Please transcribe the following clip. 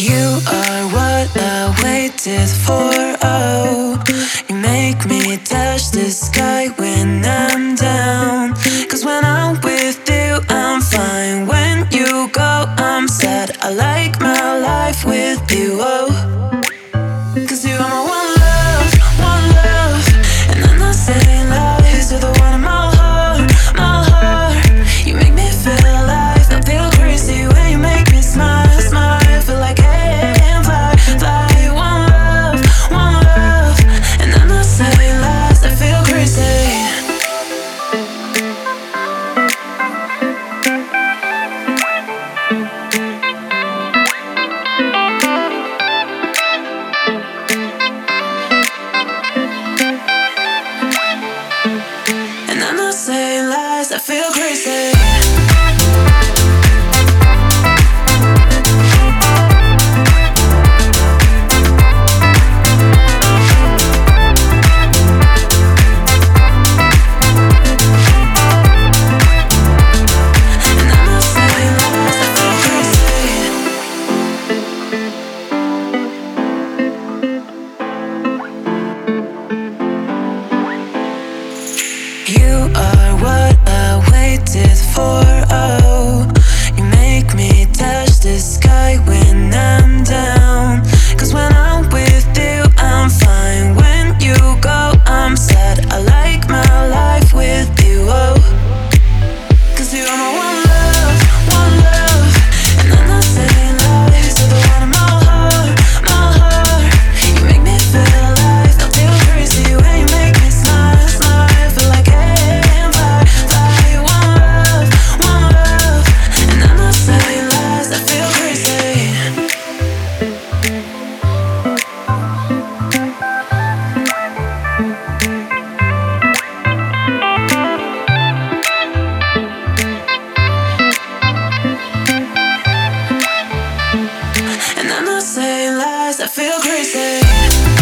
You are what I waited for. Oh, you make me touch the I feel I feel crazy.